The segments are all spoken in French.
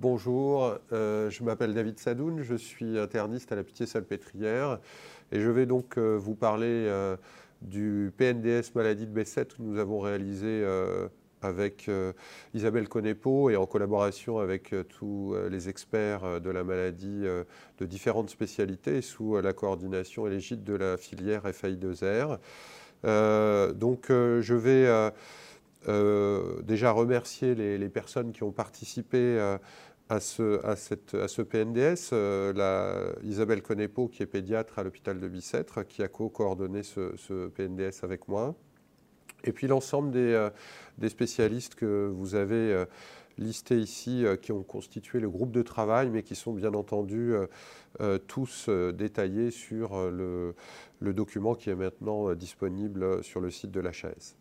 bonjour, euh, je m'appelle David Sadoun, je suis interniste à la Pitié-Salpêtrière et je vais donc euh, vous parler du PNDS maladie de B7 que nous avons réalisé avec Isabelle Conepo et en collaboration avec tous les experts de la maladie de différentes spécialités sous la coordination et l'égide de la filière FAI2R. donc je vais euh, déjà remercier les, personnes qui ont participé euh, à, ce, PNDS. Euh, Isabelle Conepo, qui est pédiatre à l'hôpital de Bicêtre, qui a co-coordonné ce, PNDS avec moi. Et puis l'ensemble des, des, spécialistes que vous avez listés ici, qui ont constitué le groupe de travail, mais qui sont bien entendu tous détaillés sur le, le, document qui est maintenant disponible sur le site de l'HAS.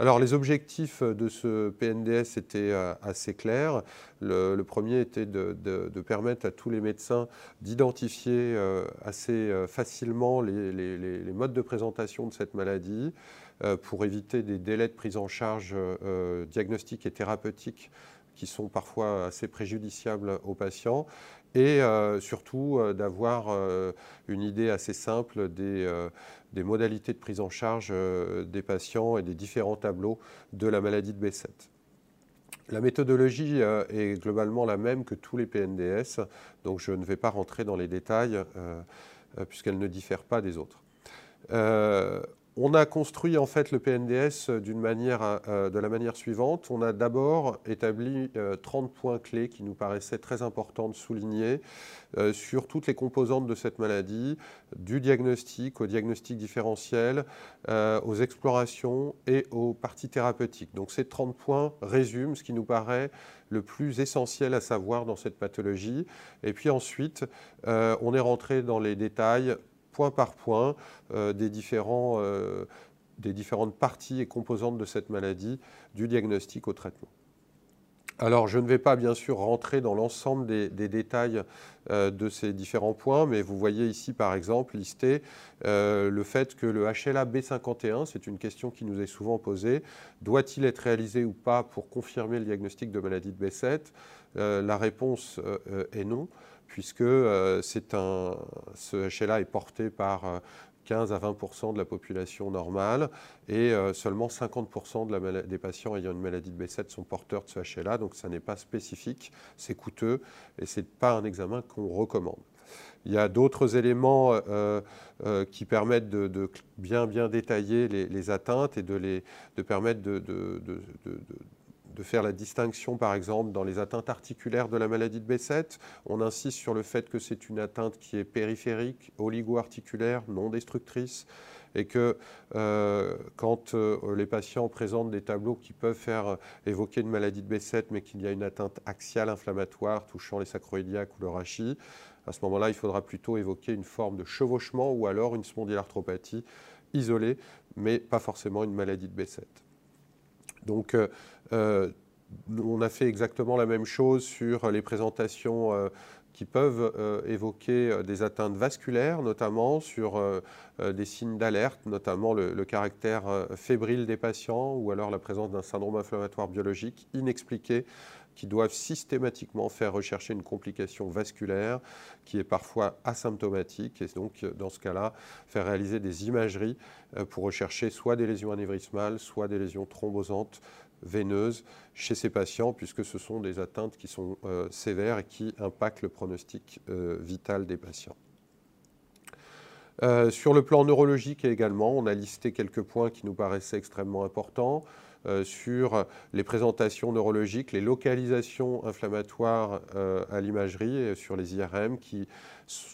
Alors les objectifs de ce PNDS étaient euh, assez clairs. Le, premier était de, permettre à tous les médecins d'identifier euh, assez euh, facilement les, modes de présentation de cette maladie pour éviter des délais de prise en charge diagnostiques et thérapeutiques qui sont parfois assez préjudiciables aux patients et surtout d'avoir une idée assez simple des, des modalités de prise en charge euh, des patients et des différents tableaux de la maladie de B7. La méthodologie euh, est globalement la même que tous les PNDS, donc je ne vais pas rentrer dans les détails euh, puisqu'elle ne diffère pas des autres. On a construit en fait le PNDS d'une manière, de la manière suivante. On a d'abord établi 30 points clés qui nous paraissaient très importants de souligner euh, sur toutes les composantes de cette maladie, du diagnostic au diagnostic différentiel, euh, aux explorations et aux parties thérapeutiques. Donc ces 30 points résument ce qui nous paraît le plus essentiel à savoir dans cette pathologie. Et puis ensuite, euh, on est rentré dans les détails point par point des, différents, des différentes parties et composantes de cette maladie, du diagnostic au traitement. Alors, je ne vais pas bien sûr rentrer dans l'ensemble des, détails euh, de ces différents points, mais vous voyez ici par exemple listé euh, le fait que le HLA B51, c'est une question qui nous est souvent posée, doit-il être réalisé ou pas pour confirmer le diagnostic de maladie de B7 euh, La réponse est non puisque un, ce HLA est porté par 15 à 20% de la population normale et euh, seulement 50 de la des patients ayant une maladie de B7 sont porteurs de ce HLA, donc ça n'est pas spécifique, c'est coûteux et ce n'est pas un examen qu'on recommande. Il y a d'autres éléments euh, euh, qui permettent de, bien, bien détailler les, atteintes et de, les, de permettre de faire la distinction, par exemple, dans les atteintes articulaires de la maladie de B7. On insiste sur le fait que c'est une atteinte qui est périphérique, oligo-articulaire, non destructrice, et que euh, quand euh, les patients présentent des tableaux qui peuvent faire évoquer une maladie de B7, mais qu'il y a une atteinte axiale inflammatoire touchant les sacroiliacs ou le rachis, à ce moment-là, il faudra plutôt évoquer une forme de chevauchement ou alors une spondylarthropathie isolée, mais pas forcément une maladie de B7. Donc, euh, euh, on a fait exactement la même chose sur les présentations euh, qui peuvent évoquer des atteintes vasculaires, notamment sur des signes d'alerte, notamment le, caractère fébrile des patients ou alors la présence d'un syndrome inflammatoire biologique inexpliqué qui doivent systématiquement faire rechercher une complication vasculaire qui est parfois asymptomatique et donc dans ce cas-là faire réaliser des imageries euh, pour rechercher soit des lésions anévrismales, soit des lésions thrombosantes veineuses chez ces patients puisque ce sont des atteintes qui sont euh, sévères et qui impactent le pronostic euh, vital des patients. sur le plan neurologique également, on a listé quelques points qui nous paraissaient extrêmement importants. Euh, sur les présentations neurologiques, les localisations inflammatoires euh, à l'imagerie, sur les IRM qui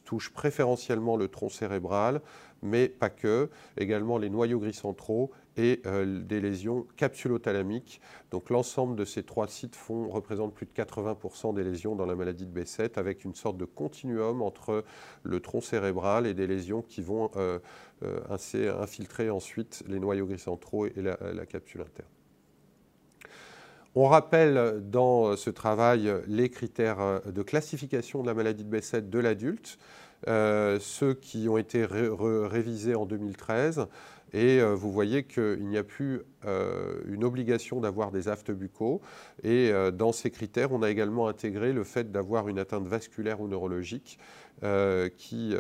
touchent préférentiellement le tronc cérébral, mais pas que, également les noyaux gris centraux et euh, des lésions capsulothalamiques. Donc l'ensemble de ces trois sites font, représentent plus de 80% des lésions dans la maladie de B7, avec une sorte de continuum entre le tronc cérébral et des lésions qui vont infiltrer ensuite les noyaux gris centraux et la capsule interne. On rappelle dans ce travail les critères de classification de la maladie de B7 de l'adulte, euh, ceux qui ont été révisés en 2013 Et vous voyez qu'il n'y a plus une obligation d'avoir des aftes buccaux. Et dans ces critères, on a également intégré le fait d'avoir une atteinte vasculaire ou neurologique qui,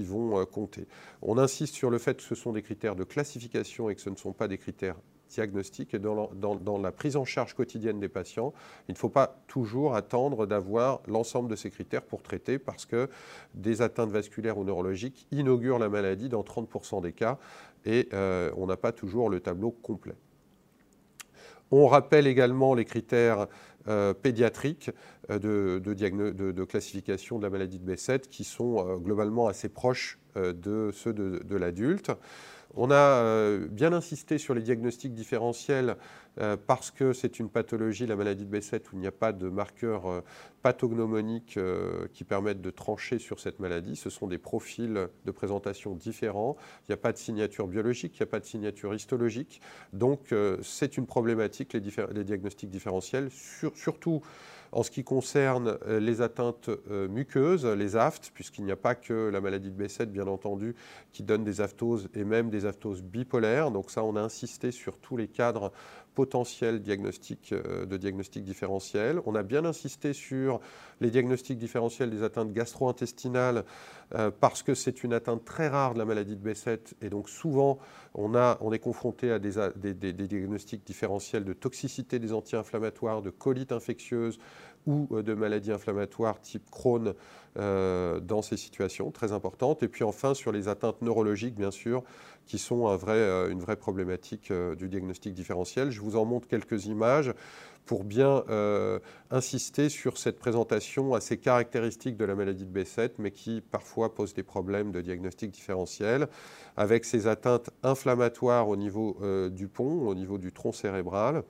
vont compter. On insiste sur le fait que ce sont des critères de classification et que ce ne sont pas des critères diagnostic et dans la, prise en charge quotidienne des patients, il ne faut pas toujours attendre d'avoir l'ensemble de ces critères pour traiter parce que des atteintes vasculaires ou neurologiques inaugurent la maladie dans 30% des cas et euh, on n'a pas toujours le tableau complet. On rappelle également les critères euh, pédiatriques euh, de, classification de la maladie de B7 qui sont globalement assez proches de ceux de l'adulte. On a euh, bien insisté sur les diagnostics différentiels euh, parce que c'est une pathologie, la maladie de B7, où il n'y a pas de marqueurs euh, pathognomoniques qui permettent de trancher sur cette maladie. Ce sont des profils de présentation différents. Il n'y a pas de signature biologique, il n'y a pas de signature histologique. Donc c'est une problématique, les, diagnostics différentiels, surtout en ce qui concerne euh, les atteintes euh, muqueuses, les aftes, puisqu'il n'y a pas que la maladie de B7, bien entendu, qui donne des aftoses et même des aftoses bipolaires. Donc ça, on a insisté sur tous les cadres potentiels diagnostiques, euh, de diagnostic différentiel. On a bien insisté sur les diagnostics différentiels des atteintes gastro-intestinales parce que c'est une atteinte très rare de la maladie de B7 et donc souvent on, a, on est confronté à des, des diagnostics différentiels de toxicité des anti-inflammatoires, de colite infectieuse, ou euh, de maladies inflammatoires type Crohn euh, dans ces situations très importantes. Et puis enfin sur les atteintes neurologiques, bien sûr, qui sont un vrai, euh, une vraie problématique du diagnostic différentiel. Je vous en montre quelques images pour bien insister sur cette présentation assez caractéristique de la maladie de B7, mais qui parfois pose des problèmes de diagnostic différentiel, avec ces atteintes inflammatoires au niveau du pont, au niveau du tronc cérébral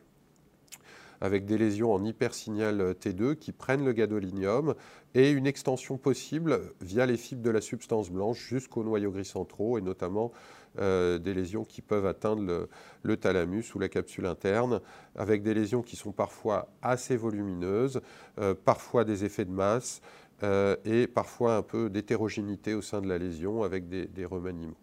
avec des lésions en hypersignal T2 qui prennent le gadolinium et une extension possible via les fibres de la substance blanche jusqu'aux noyaux gris centraux et notamment euh, des lésions qui peuvent atteindre le, thalamus ou la capsule interne, avec des lésions qui sont parfois assez volumineuses, euh, parfois des effets de masse euh, et parfois un peu d'hétérogénéité au sein de la lésion avec des, des remaniements.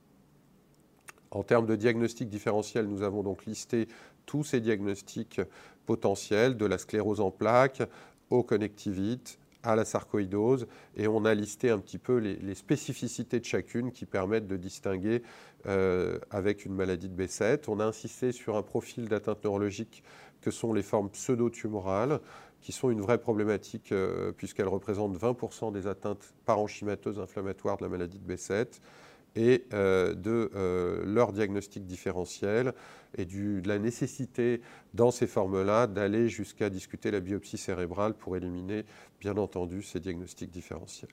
En termes de diagnostic différentiel, nous avons donc listé tous ces diagnostics potentiels, de la sclérose en plaques au connectivite, à la sarcoïdose, et on a listé un petit peu les, spécificités de chacune qui permettent de distinguer euh, avec une maladie de B7. On a insisté sur un profil d'atteinte neurologique que sont les formes pseudo-tumorales, qui sont une vraie problématique euh, puisqu'elles représentent 20% des atteintes parenchymateuses inflammatoires de la maladie de B7 et euh, de euh, leur diagnostic différentiel et de la nécessité dans ces formes-là d'aller jusqu'à discuter la biopsie cérébrale pour éliminer bien entendu ces diagnostics différentiels.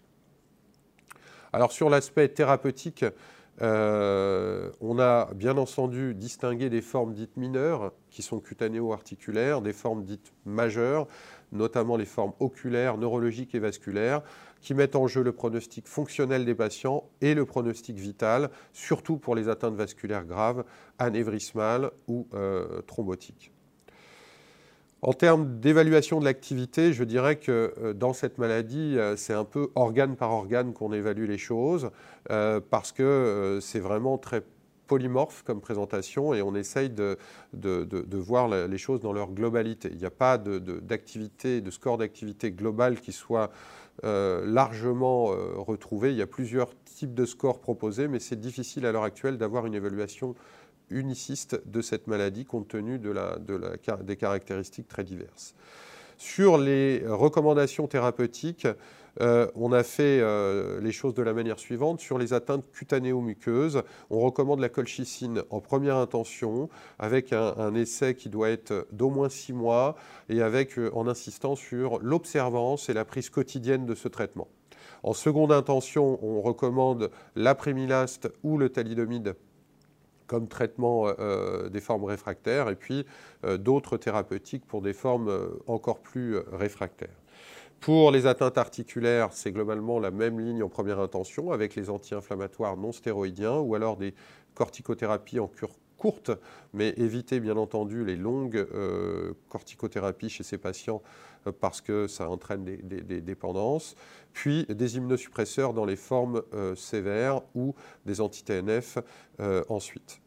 Alors sur l'aspect thérapeutique, euh, on a bien entendu distingué des formes dites mineures, qui sont cutanéo-articulaires, des formes dites majeures, notamment les formes oculaires, neurologiques et vasculaires, qui mettent en jeu le pronostic fonctionnel des patients et le pronostic vital, surtout pour les atteintes vasculaires graves, anévrismales ou euh, thrombotiques. En termes d'évaluation de l'activité, je dirais que euh, dans cette maladie, euh, c'est un peu organe par organe qu'on évalue les choses, parce que c'est vraiment très polymorphe comme présentation et on essaye de, voir les choses dans leur globalité. Il n'y a pas d'activité, de, score d'activité global qui soit euh, largement euh, retrouvé. Il y a plusieurs types de scores proposés, mais c'est difficile à l'heure actuelle d'avoir une évaluation uniciste de cette maladie compte tenu de la, des caractéristiques très diverses. Sur les recommandations thérapeutiques, euh, on a fait euh, les choses de la manière suivante. Sur les atteintes cutanéo-muqueuses, on recommande la colchicine en première intention, avec un, essai qui doit être d'au moins six mois, et avec, euh, en insistant sur l'observance et la prise quotidienne de ce traitement. En seconde intention, on recommande l'aprémilaste ou le thalidomide comme traitement des formes réfractaires, et puis d'autres thérapeutiques pour des formes encore plus réfractaires. Pour les atteintes articulaires, c'est globalement la même ligne en première intention avec les anti-inflammatoires non stéroïdiens ou alors des corticothérapies en cure courtes, mais éviter bien entendu les longues corticothérapies chez ces patients parce que ça entraîne des, dépendances, puis des immunosuppresseurs dans les formes sévères ou des anti-TNF ensuite.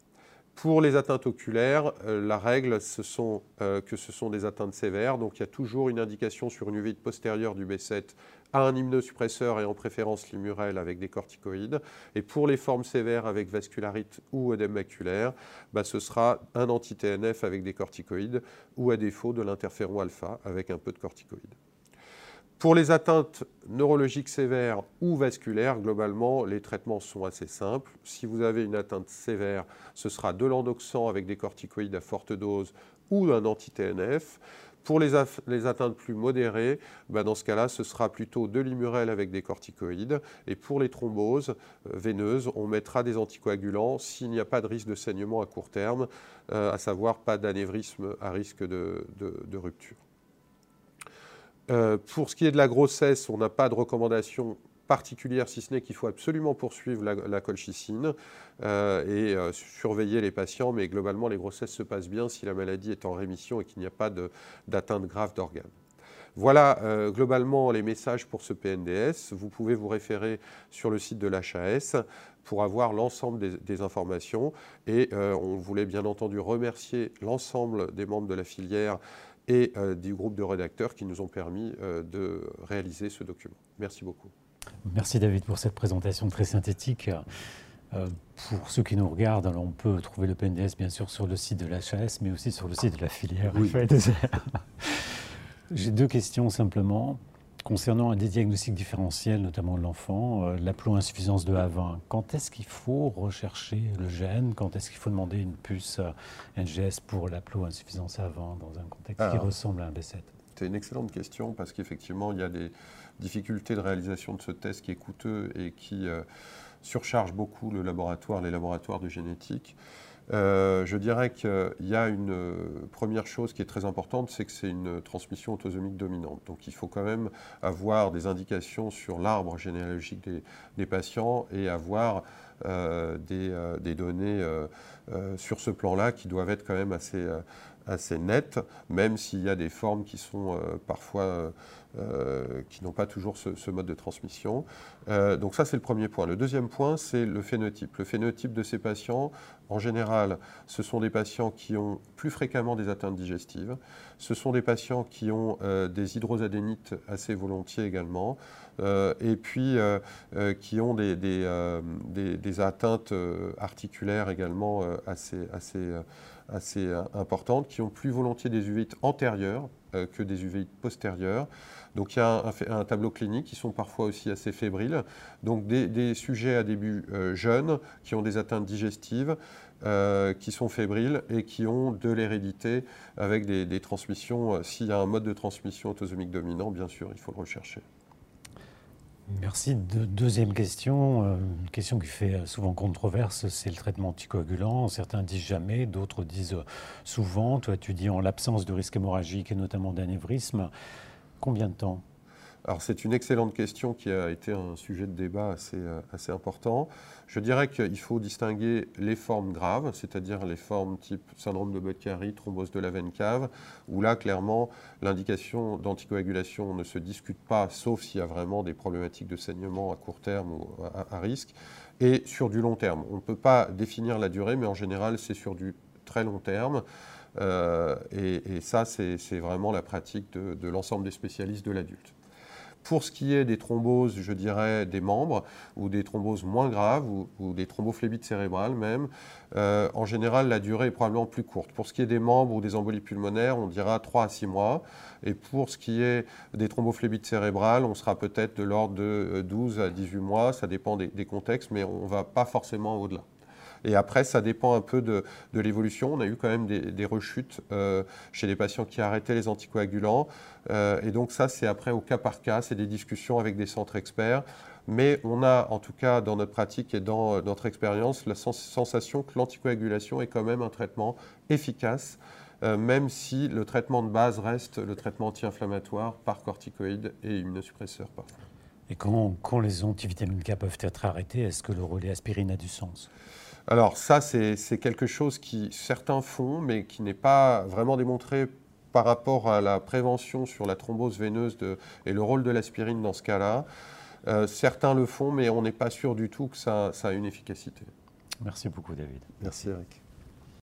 Pour les atteintes oculaires, euh, la règle, euh, que ce sont des atteintes sévères. Donc il y a toujours une indication sur une uvite postérieure du B7 à un immunosuppresseur et en préférence l'imurel avec des corticoïdes. Et pour les formes sévères avec vascularite ou œdème maculaire, bah, ce sera un anti-TNF avec des corticoïdes ou à défaut de l'interféron alpha avec un peu de corticoïdes. Pour les atteintes neurologiques sévères ou vasculaires, globalement, les traitements sont assez simples. Si vous avez une atteinte sévère, ce sera de l'endoxan avec des corticoïdes à forte dose ou un anti-TNF. Pour les, atteintes plus modérées, bah, dans ce cas-là, ce sera plutôt de l'imurel avec des corticoïdes. Et pour les thromboses euh, veineuses, on mettra des anticoagulants s'il n'y a pas de risque de saignement à court terme, euh, à savoir pas d'anévrisme à risque de rupture. Euh, pour ce qui est de la grossesse, on n'a pas de recommandation particulière, si ce n'est qu'il faut absolument poursuivre la, colchicine euh, et euh, surveiller les patients, mais globalement, les grossesses se passent bien si la maladie est en rémission et qu'il n'y a pas d'atteinte grave d'organes. Voilà globalement les messages pour ce PNDS. Vous pouvez vous référer sur le site de l'HAS pour avoir l'ensemble des, informations. Et on voulait bien entendu remercier l'ensemble des membres de la filière et euh, du groupe de rédacteurs qui nous ont permis euh, de réaliser ce document. Merci beaucoup. Merci David pour cette présentation très synthétique. Euh, pour ceux qui nous regardent, alors on peut trouver le PNDS bien sûr sur le site de l'HAS, mais aussi sur le site de la filière. Oui. J'ai deux questions simplement. Concernant des diagnostics différentiels, notamment de l'enfant, euh, l'aplo-insuffisance de A20, quand est-ce qu'il faut rechercher le gène? Quand est-ce qu'il faut demander une puce NGS pour l'aplo-insuffisance A20 dans un contexte qui ressemble à un B7 C'est une excellente question parce qu'effectivement, il y a des difficultés de réalisation de ce test qui est coûteux et qui euh, surcharge beaucoup le laboratoire, les laboratoires de génétique. Euh, je dirais qu'il y a une euh, première chose qui est très importante, c'est que c'est une transmission autosomique dominante. Donc il faut quand même avoir des indications sur l'arbre généalogique des, patients et avoir des, données sur ce plan-là qui doivent être quand même assez, assez nettes, même s'il y a des formes qui sont parfois euh, qui n'ont pas toujours ce, mode de transmission. Euh, donc ça, c'est le premier point. Le deuxième point, c'est le phénotype. Le phénotype de ces patients, en général, ce sont des patients qui ont plus fréquemment des atteintes digestives. Ce sont des patients qui ont euh, des hydrosadénites assez volontiers également. et puis qui ont des, atteintes articulaires également assez, assez importantes, qui ont plus volontiers des uvéites antérieures que des uvéites postérieures. Donc il y a un, tableau clinique qui sont parfois aussi assez fébriles. Donc des, sujets à début euh, jeunes qui ont des atteintes digestives, euh, qui sont fébriles et qui ont de l'hérédité avec des, transmissions. Euh, s'il y a un mode de transmission autosomique dominant, bien sûr, il faut le rechercher. Merci. deuxième question, une question qui fait souvent controverse, c'est le traitement anticoagulant. Certains disent jamais, d'autres disent souvent. Toi, tu dis en l'absence de risque hémorragique et notamment d'anévrisme. Combien de temps? Alors c'est une excellente question qui a été un sujet de débat assez, euh, assez important. Je dirais qu'il faut distinguer les formes graves, c'est-à-dire les formes type syndrome de Budd-Chiari, thrombose de la veine cave, où là clairement l'indication d'anticoagulation ne se discute pas, sauf s'il y a vraiment des problématiques de saignement à court terme ou à, risque, et sur du long terme. On ne peut pas définir la durée, mais en général c'est sur du très long terme. Euh, et, ça, c'est vraiment la pratique de, l'ensemble des spécialistes de l'adulte. Pour ce qui est des thromboses, je dirais des membres, ou des thromboses moins graves, ou, des thrombophllébites cérébrales même, euh, en général, la durée est probablement plus courte. Pour ce qui est des membres ou des embolies pulmonaires, on dira 3 à 6 mois. Et pour ce qui est des thrombophllébites cérébrales, on sera peut-être de l'ordre de 12 à 18 mois. Ça dépend des, des contextes, mais on ne va pas forcément au-delà. Et après, ça dépend un peu de, l'évolution. On a eu quand même des, rechutes euh, chez les patients qui arrêtaient les anticoagulants. Euh, et donc ça, c'est après au cas par cas, c'est des discussions avec des centres experts. Mais on a, en tout cas, dans notre pratique et dans euh, notre expérience, la sensation que l'anticoagulation est quand même un traitement efficace, même si le traitement de base reste le traitement anti-inflammatoire par corticoïdes et immunosuppresseurs Et quand, quand les antivitamines K peuvent être arrêtés, est-ce que le relais aspirine a du sens? Alors ça, c'est quelque chose qui certains font, mais qui n'est pas vraiment démontré par rapport à la prévention sur la thrombose veineuse et le rôle de l'aspirine dans ce cas-là. Euh, certains le font, mais on n'est pas sûr du tout que ça, ça a une efficacité. Merci beaucoup, David. Merci, Eric.